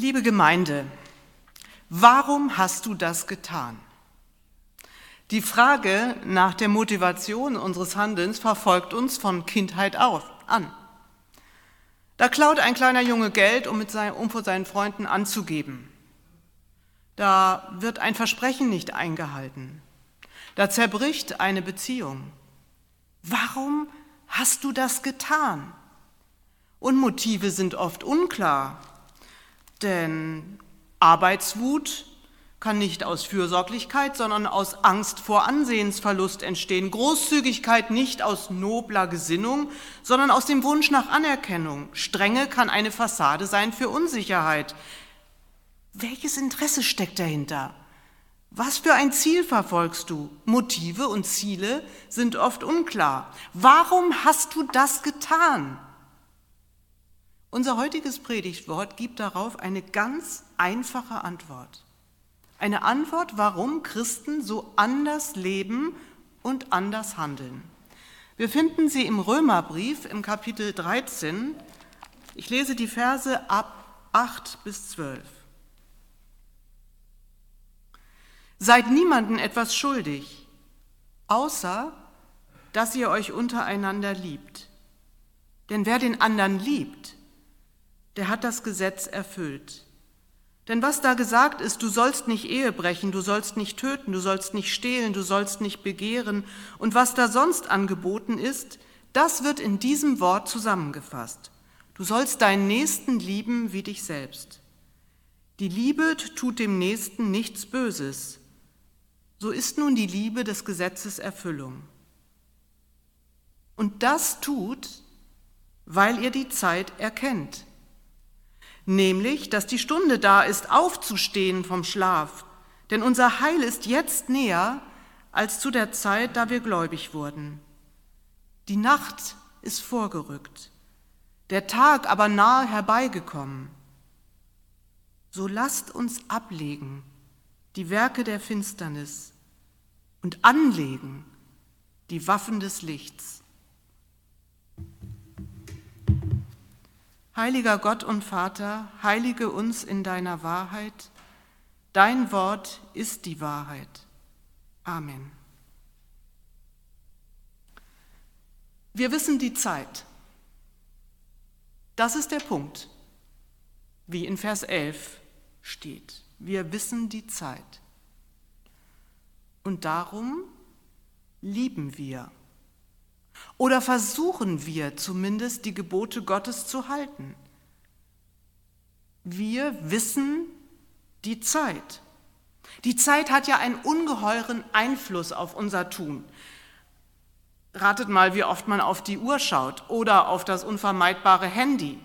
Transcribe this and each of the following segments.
Liebe Gemeinde, warum hast du das getan? Die Frage nach der Motivation unseres Handelns verfolgt uns von Kindheit auf an. Da klaut ein kleiner Junge Geld, um, mit sein, um vor seinen Freunden anzugeben. Da wird ein Versprechen nicht eingehalten. Da zerbricht eine Beziehung. Warum hast du das getan? Und Motive sind oft unklar, denn Arbeitswut kann nicht aus Fürsorglichkeit, sondern aus Angst vor Ansehensverlust entstehen. Großzügigkeit nicht aus nobler Gesinnung, sondern aus dem Wunsch nach Anerkennung. Strenge kann eine Fassade sein für Unsicherheit. Welches Interesse steckt dahinter? Was für ein Ziel verfolgst du? Motive und Ziele sind oft unklar. Warum hast du das getan? Unser heutiges Predigtwort gibt darauf eine ganz einfache Antwort. Eine Antwort, warum Christen so anders leben und anders handeln. Wir finden sie im Römerbrief im Kapitel 13. Ich lese die Verse ab 8 bis 12. Seid niemanden etwas schuldig, außer dass ihr euch untereinander liebt. Denn wer den anderen liebt, der hat das Gesetz erfüllt. Denn was da gesagt ist, du sollst nicht Ehe brechen, du sollst nicht töten, du sollst nicht stehlen, du sollst nicht begehren, und was da sonst angeboten ist, das wird in diesem Wort zusammengefasst. Du sollst deinen Nächsten lieben wie dich selbst. Die Liebe tut dem Nächsten nichts Böses. So ist nun die Liebe des Gesetzes Erfüllung. Und das tut, weil ihr die Zeit erkennt nämlich, dass die Stunde da ist, aufzustehen vom Schlaf, denn unser Heil ist jetzt näher als zu der Zeit, da wir gläubig wurden. Die Nacht ist vorgerückt, der Tag aber nahe herbeigekommen. So lasst uns ablegen die Werke der Finsternis und anlegen die Waffen des Lichts. Heiliger Gott und Vater, heilige uns in deiner Wahrheit. Dein Wort ist die Wahrheit. Amen. Wir wissen die Zeit. Das ist der Punkt, wie in Vers 11 steht. Wir wissen die Zeit. Und darum lieben wir. Oder versuchen wir zumindest die Gebote Gottes zu halten? Wir wissen die Zeit. Die Zeit hat ja einen ungeheuren Einfluss auf unser Tun. Ratet mal, wie oft man auf die Uhr schaut oder auf das unvermeidbare Handy.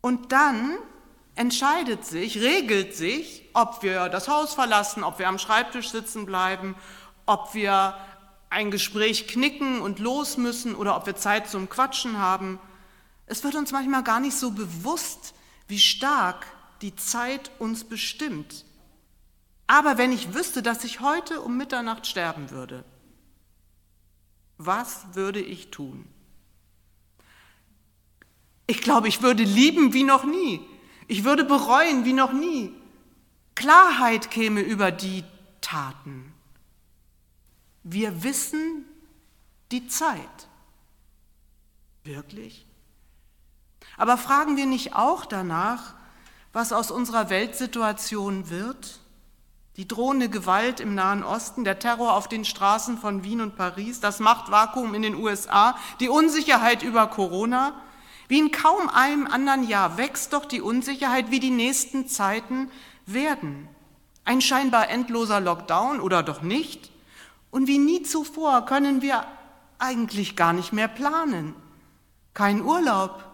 Und dann entscheidet sich, regelt sich, ob wir das Haus verlassen, ob wir am Schreibtisch sitzen bleiben, ob wir ein Gespräch knicken und los müssen oder ob wir Zeit zum Quatschen haben. Es wird uns manchmal gar nicht so bewusst, wie stark die Zeit uns bestimmt. Aber wenn ich wüsste, dass ich heute um Mitternacht sterben würde, was würde ich tun? Ich glaube, ich würde lieben wie noch nie. Ich würde bereuen wie noch nie. Klarheit käme über die Taten. Wir wissen die Zeit. Wirklich? Aber fragen wir nicht auch danach, was aus unserer Weltsituation wird? Die drohende Gewalt im Nahen Osten, der Terror auf den Straßen von Wien und Paris, das Machtvakuum in den USA, die Unsicherheit über Corona. Wie in kaum einem anderen Jahr wächst doch die Unsicherheit, wie die nächsten Zeiten werden. Ein scheinbar endloser Lockdown oder doch nicht? Und wie nie zuvor können wir eigentlich gar nicht mehr planen. Kein Urlaub,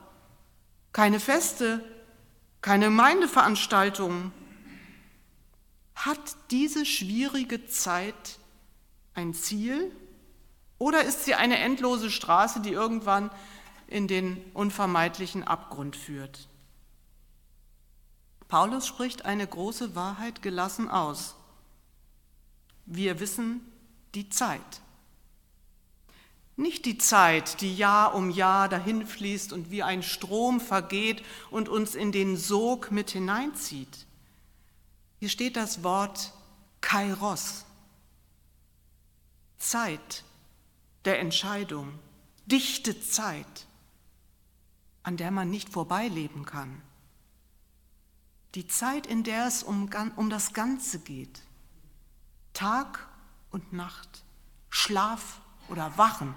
keine Feste, keine Gemeindeveranstaltungen. Hat diese schwierige Zeit ein Ziel oder ist sie eine endlose Straße, die irgendwann in den unvermeidlichen Abgrund führt? Paulus spricht eine große Wahrheit gelassen aus. Wir wissen, die Zeit. Nicht die Zeit, die Jahr um Jahr dahinfließt und wie ein Strom vergeht und uns in den Sog mit hineinzieht. Hier steht das Wort Kairos, Zeit der Entscheidung, dichte Zeit, an der man nicht vorbeileben kann. Die Zeit, in der es um, um das Ganze geht. Tag und Nacht, Schlaf oder Wachen,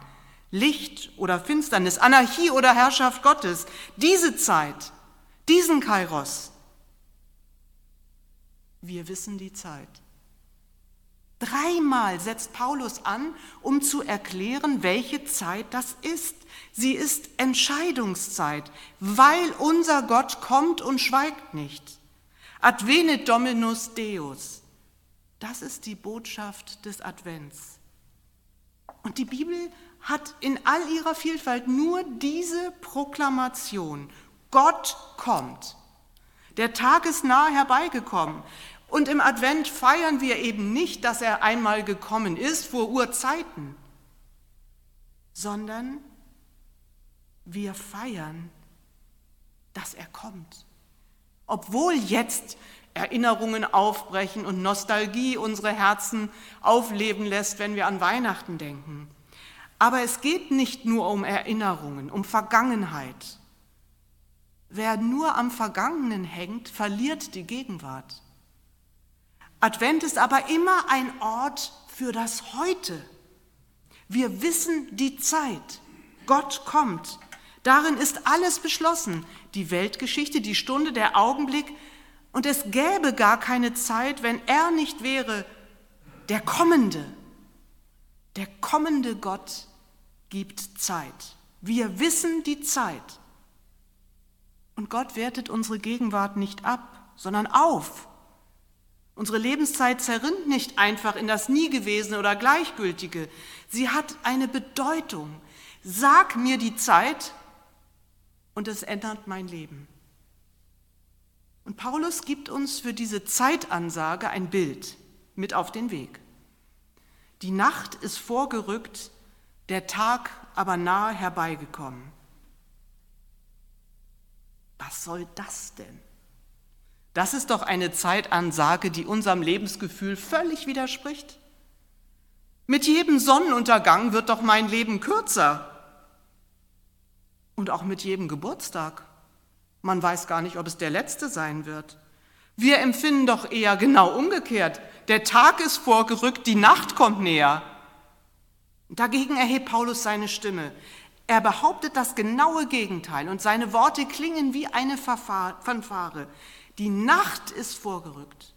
Licht oder Finsternis, Anarchie oder Herrschaft Gottes. Diese Zeit, diesen Kairos. Wir wissen die Zeit. Dreimal setzt Paulus an, um zu erklären, welche Zeit das ist. Sie ist Entscheidungszeit, weil unser Gott kommt und schweigt nicht. Advene Dominus Deus. Das ist die Botschaft des Advents. Und die Bibel hat in all ihrer Vielfalt nur diese Proklamation. Gott kommt. Der Tag ist nahe herbeigekommen. Und im Advent feiern wir eben nicht, dass er einmal gekommen ist vor Urzeiten, sondern wir feiern, dass er kommt. Obwohl jetzt Erinnerungen aufbrechen und Nostalgie unsere Herzen aufleben lässt, wenn wir an Weihnachten denken. Aber es geht nicht nur um Erinnerungen, um Vergangenheit. Wer nur am Vergangenen hängt, verliert die Gegenwart. Advent ist aber immer ein Ort für das Heute. Wir wissen die Zeit. Gott kommt. Darin ist alles beschlossen. Die Weltgeschichte, die Stunde, der Augenblick. Und es gäbe gar keine Zeit, wenn er nicht wäre der Kommende. Der kommende Gott gibt Zeit. Wir wissen die Zeit. Und Gott wertet unsere Gegenwart nicht ab, sondern auf. Unsere Lebenszeit zerrinnt nicht einfach in das Niegewesene oder Gleichgültige. Sie hat eine Bedeutung. Sag mir die Zeit und es ändert mein Leben. Und Paulus gibt uns für diese Zeitansage ein Bild mit auf den Weg. Die Nacht ist vorgerückt, der Tag aber nahe herbeigekommen. Was soll das denn? Das ist doch eine Zeitansage, die unserem Lebensgefühl völlig widerspricht. Mit jedem Sonnenuntergang wird doch mein Leben kürzer. Und auch mit jedem Geburtstag. Man weiß gar nicht, ob es der letzte sein wird. Wir empfinden doch eher genau umgekehrt. Der Tag ist vorgerückt, die Nacht kommt näher. Dagegen erhebt Paulus seine Stimme. Er behauptet das genaue Gegenteil und seine Worte klingen wie eine Fanfare. Die Nacht ist vorgerückt.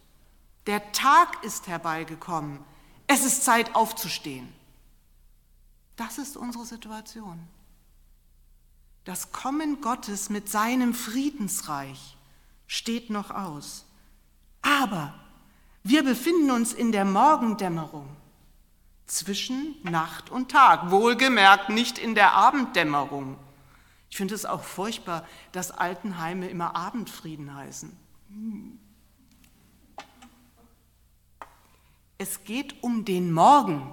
Der Tag ist herbeigekommen. Es ist Zeit aufzustehen. Das ist unsere Situation. Das Kommen Gottes mit seinem Friedensreich steht noch aus. Aber wir befinden uns in der Morgendämmerung zwischen Nacht und Tag, wohlgemerkt nicht in der Abenddämmerung. Ich finde es auch furchtbar, dass Altenheime immer Abendfrieden heißen. Es geht um den Morgen,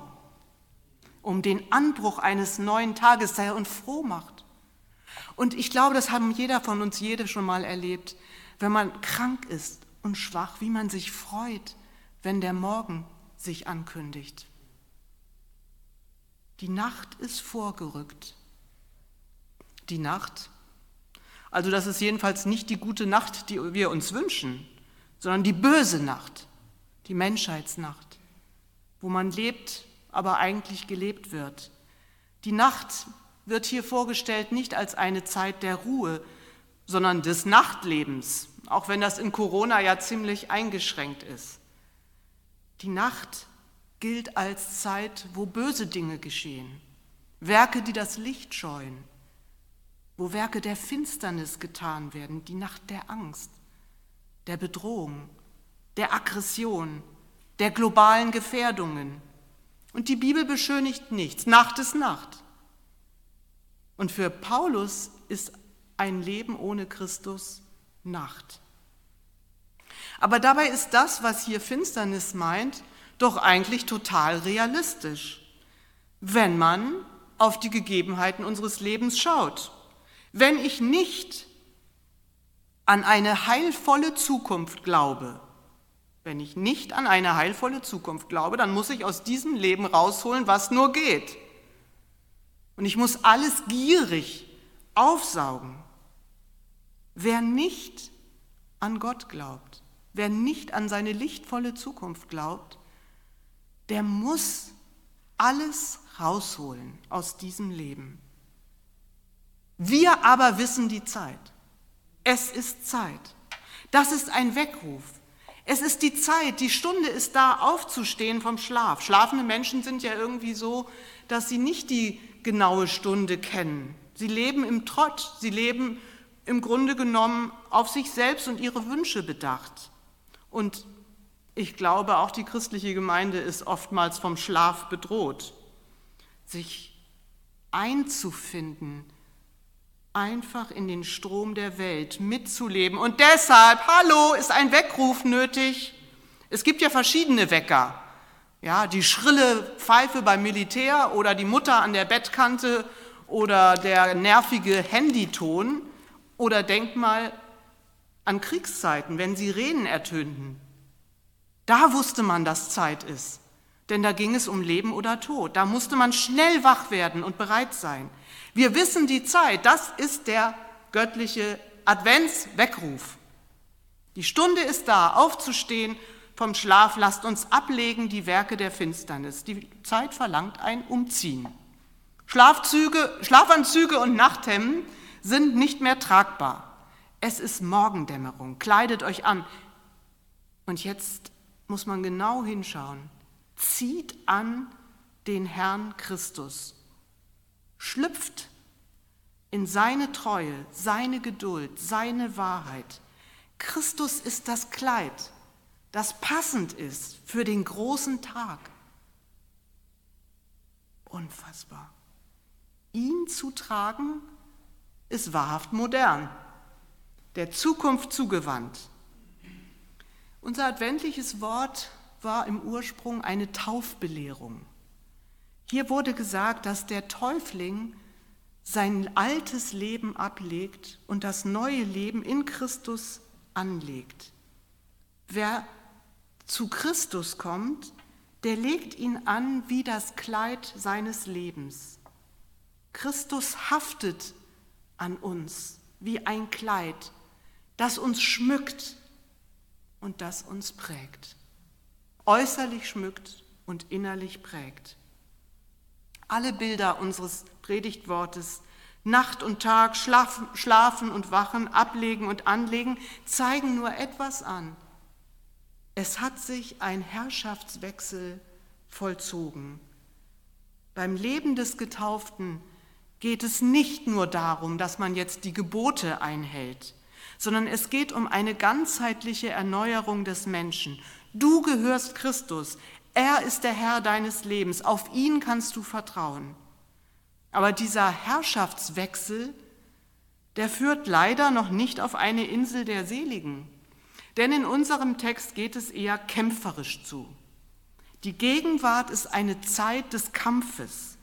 um den Anbruch eines neuen Tages, der uns froh macht. Und ich glaube, das haben jeder von uns, jede schon mal erlebt, wenn man krank ist und schwach, wie man sich freut, wenn der Morgen sich ankündigt. Die Nacht ist vorgerückt. Die Nacht also das ist jedenfalls nicht die gute Nacht, die wir uns wünschen, sondern die böse Nacht, die Menschheitsnacht, wo man lebt, aber eigentlich gelebt wird. Die Nacht wird hier vorgestellt nicht als eine Zeit der Ruhe, sondern des Nachtlebens, auch wenn das in Corona ja ziemlich eingeschränkt ist. Die Nacht gilt als Zeit, wo böse Dinge geschehen, Werke, die das Licht scheuen, wo Werke der Finsternis getan werden, die Nacht der Angst, der Bedrohung, der Aggression, der globalen Gefährdungen. Und die Bibel beschönigt nichts. Nacht ist Nacht. Und für Paulus ist ein Leben ohne Christus Nacht. Aber dabei ist das, was hier Finsternis meint, doch eigentlich total realistisch, wenn man auf die Gegebenheiten unseres Lebens schaut. Wenn ich nicht an eine heilvolle Zukunft glaube, wenn ich nicht an eine heilvolle Zukunft glaube, dann muss ich aus diesem Leben rausholen, was nur geht. Und ich muss alles gierig aufsaugen. Wer nicht an Gott glaubt, wer nicht an seine lichtvolle Zukunft glaubt, der muss alles rausholen aus diesem Leben. Wir aber wissen die Zeit. Es ist Zeit. Das ist ein Weckruf. Es ist die Zeit, die Stunde ist da, aufzustehen vom Schlaf. Schlafende Menschen sind ja irgendwie so, dass sie nicht die genaue Stunde kennen. Sie leben im Trott, sie leben im Grunde genommen auf sich selbst und ihre Wünsche bedacht. Und ich glaube, auch die christliche Gemeinde ist oftmals vom Schlaf bedroht. Sich einzufinden, einfach in den Strom der Welt mitzuleben. Und deshalb, hallo, ist ein Weckruf nötig. Es gibt ja verschiedene Wecker. Ja, die schrille Pfeife beim Militär oder die Mutter an der Bettkante oder der nervige Handyton. Oder denk mal an Kriegszeiten, wenn Sirenen ertönten. Da wusste man, dass Zeit ist, denn da ging es um Leben oder Tod. Da musste man schnell wach werden und bereit sein. Wir wissen die Zeit, das ist der göttliche Adventsweckruf. Die Stunde ist da, aufzustehen vom Schlaf, lasst uns ablegen die Werke der Finsternis. Die Zeit verlangt ein Umziehen. Schlafzüge, Schlafanzüge und Nachthemden sind nicht mehr tragbar. Es ist Morgendämmerung, kleidet euch an. Und jetzt muss man genau hinschauen. Zieht an den Herrn Christus. Schlüpft in seine Treue, seine Geduld, seine Wahrheit. Christus ist das Kleid, das passend ist für den großen Tag. Unfassbar. Ihn zu tragen ist wahrhaft modern, der Zukunft zugewandt. Unser adventliches Wort war im Ursprung eine Taufbelehrung. Hier wurde gesagt, dass der Täufling sein altes Leben ablegt und das neue Leben in Christus anlegt. Wer zu Christus kommt, der legt ihn an wie das Kleid seines Lebens. Christus haftet an uns wie ein Kleid, das uns schmückt und das uns prägt. Äußerlich schmückt und innerlich prägt. Alle Bilder unseres Predigtwortes, Nacht und Tag, schlafen, schlafen und wachen, ablegen und anlegen, zeigen nur etwas an. Es hat sich ein Herrschaftswechsel vollzogen. Beim Leben des Getauften geht es nicht nur darum, dass man jetzt die Gebote einhält, sondern es geht um eine ganzheitliche Erneuerung des Menschen. Du gehörst Christus, er ist der Herr deines Lebens, auf ihn kannst du vertrauen. Aber dieser Herrschaftswechsel, der führt leider noch nicht auf eine Insel der Seligen, denn in unserem Text geht es eher kämpferisch zu. Die Gegenwart ist eine Zeit des Kampfes.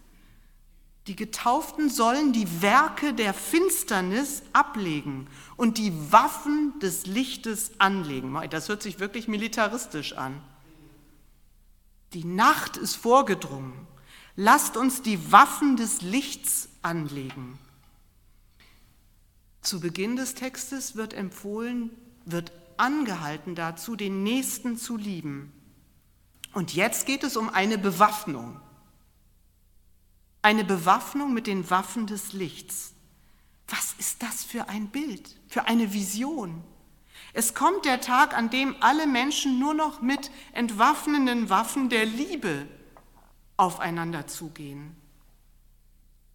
Die Getauften sollen die Werke der Finsternis ablegen und die Waffen des Lichtes anlegen. Das hört sich wirklich militaristisch an. Die Nacht ist vorgedrungen. Lasst uns die Waffen des Lichts anlegen. Zu Beginn des Textes wird empfohlen, wird angehalten dazu, den Nächsten zu lieben. Und jetzt geht es um eine Bewaffnung. Eine Bewaffnung mit den Waffen des Lichts. Was ist das für ein Bild, für eine Vision? Es kommt der Tag, an dem alle Menschen nur noch mit entwaffnenden Waffen der Liebe aufeinander zugehen.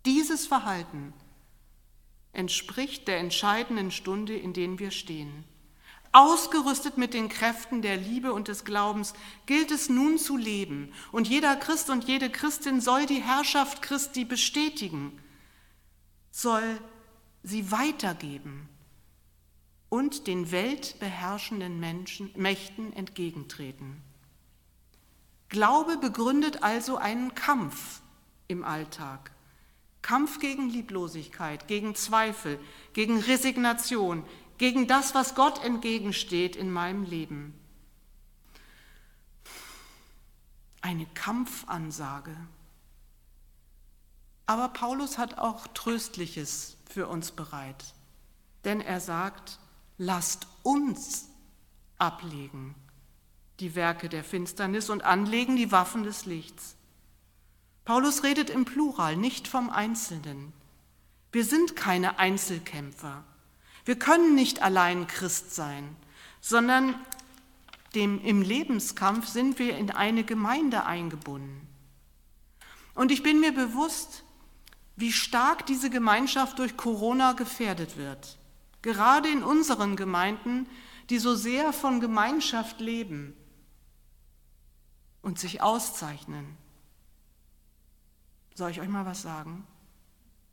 Dieses Verhalten entspricht der entscheidenden Stunde, in der wir stehen. Ausgerüstet mit den Kräften der Liebe und des Glaubens gilt es nun zu leben. Und jeder Christ und jede Christin soll die Herrschaft Christi bestätigen, soll sie weitergeben und den weltbeherrschenden Menschen, Mächten entgegentreten. Glaube begründet also einen Kampf im Alltag. Kampf gegen Lieblosigkeit, gegen Zweifel, gegen Resignation, gegen das, was Gott entgegensteht in meinem Leben. Eine Kampfansage. Aber Paulus hat auch Tröstliches für uns bereit, denn er sagt, lasst uns ablegen die Werke der Finsternis und anlegen die Waffen des Lichts. Paulus redet im Plural, nicht vom Einzelnen. Wir sind keine Einzelkämpfer. Wir können nicht allein Christ sein, sondern dem, im Lebenskampf sind wir in eine Gemeinde eingebunden. Und ich bin mir bewusst, wie stark diese Gemeinschaft durch Corona gefährdet wird. Gerade in unseren Gemeinden, die so sehr von Gemeinschaft leben und sich auszeichnen. Soll ich euch mal was sagen?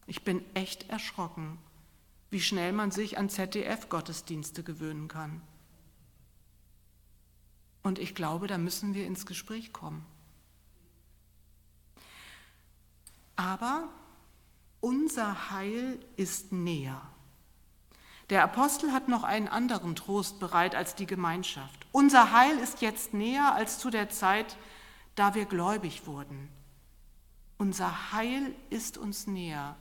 Ich bin echt erschrocken, wie schnell man sich an ZDF-Gottesdienste gewöhnen kann. Und ich glaube, da müssen wir ins Gespräch kommen. Aber unser Heil ist näher. Der Apostel hat noch einen anderen Trost bereit als die Gemeinschaft. Unser Heil ist jetzt näher als zu der Zeit, da wir gläubig wurden. Unser Heil ist uns näher,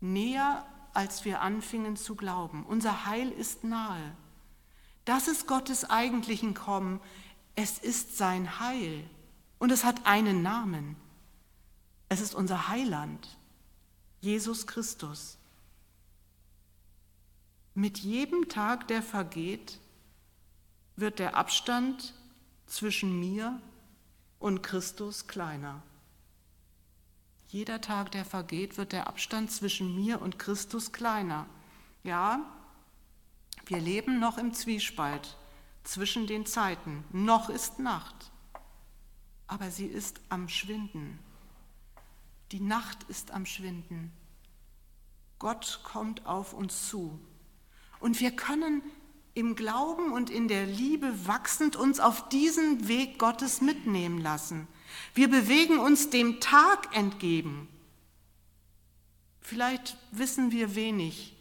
näher als wir anfingen zu glauben. Unser Heil ist nahe. Das ist Gottes eigentlichen Kommen. Es ist sein Heil und es hat einen Namen. Es ist unser Heiland. Jesus Christus. Mit jedem Tag, der vergeht, wird der Abstand zwischen mir und Christus kleiner. Jeder Tag, der vergeht, wird der Abstand zwischen mir und Christus kleiner. Ja, wir leben noch im Zwiespalt zwischen den Zeiten. Noch ist Nacht, aber sie ist am Schwinden. Die Nacht ist am Schwinden. Gott kommt auf uns zu. Und wir können im Glauben und in der Liebe wachsend uns auf diesen Weg Gottes mitnehmen lassen. Wir bewegen uns dem Tag entgegen. Vielleicht wissen wir wenig,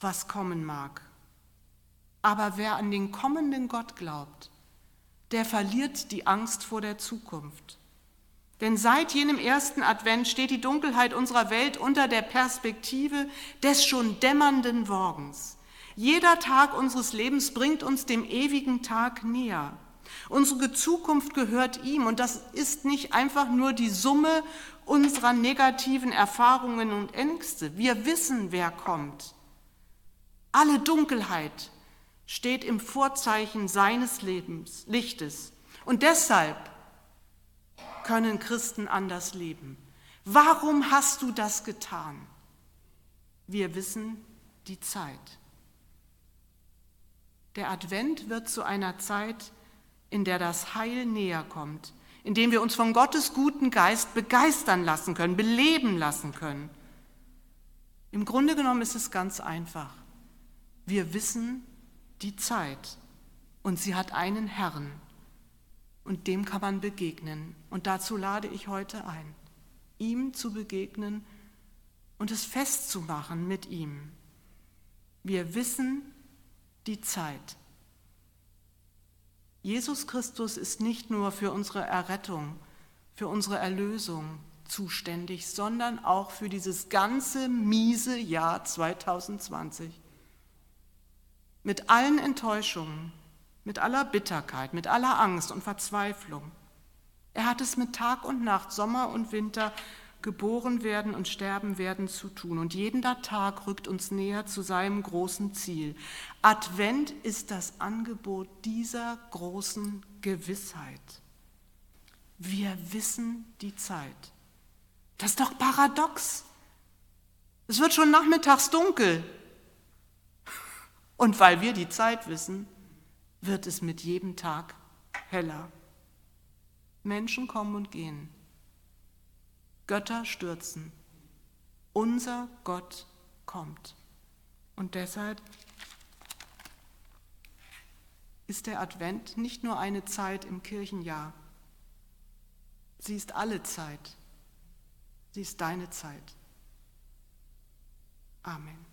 was kommen mag. Aber wer an den kommenden Gott glaubt, der verliert die Angst vor der Zukunft. Denn seit jenem ersten Advent steht die Dunkelheit unserer Welt unter der Perspektive des schon dämmernden Morgens. Jeder Tag unseres Lebens bringt uns dem ewigen Tag näher. Unsere Zukunft gehört ihm und das ist nicht einfach nur die Summe unserer negativen Erfahrungen und Ängste. Wir wissen, wer kommt. Alle Dunkelheit steht im Vorzeichen seines Lebens, Lichtes. Und deshalb können Christen anders leben. Warum hast du das getan? Wir wissen die Zeit. Der Advent wird zu einer Zeit, in der das Heil näher kommt, in dem wir uns von Gottes guten Geist begeistern lassen können, beleben lassen können. Im Grunde genommen ist es ganz einfach. Wir wissen die Zeit und sie hat einen Herrn und dem kann man begegnen. Und dazu lade ich heute ein, ihm zu begegnen und es festzumachen mit ihm. Wir wissen die Zeit. Jesus Christus ist nicht nur für unsere Errettung, für unsere Erlösung zuständig, sondern auch für dieses ganze miese Jahr 2020. Mit allen Enttäuschungen, mit aller Bitterkeit, mit aller Angst und Verzweiflung. Er hat es mit Tag und Nacht, Sommer und Winter, geboren werden und sterben werden zu tun. Und jeder Tag rückt uns näher zu seinem großen Ziel. Advent ist das Angebot dieser großen Gewissheit. Wir wissen die Zeit. Das ist doch paradox. Es wird schon nachmittags dunkel. Und weil wir die Zeit wissen, wird es mit jedem Tag heller. Menschen kommen und gehen. Götter stürzen. Unser Gott kommt. Und deshalb ist der Advent nicht nur eine Zeit im Kirchenjahr, sie ist alle Zeit. Sie ist deine Zeit. Amen.